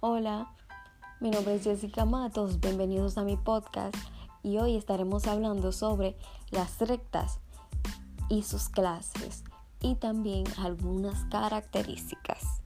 Hola, mi nombre es Jessica Matos, bienvenidos a mi podcast y hoy estaremos hablando sobre las rectas y sus clases y también algunas características.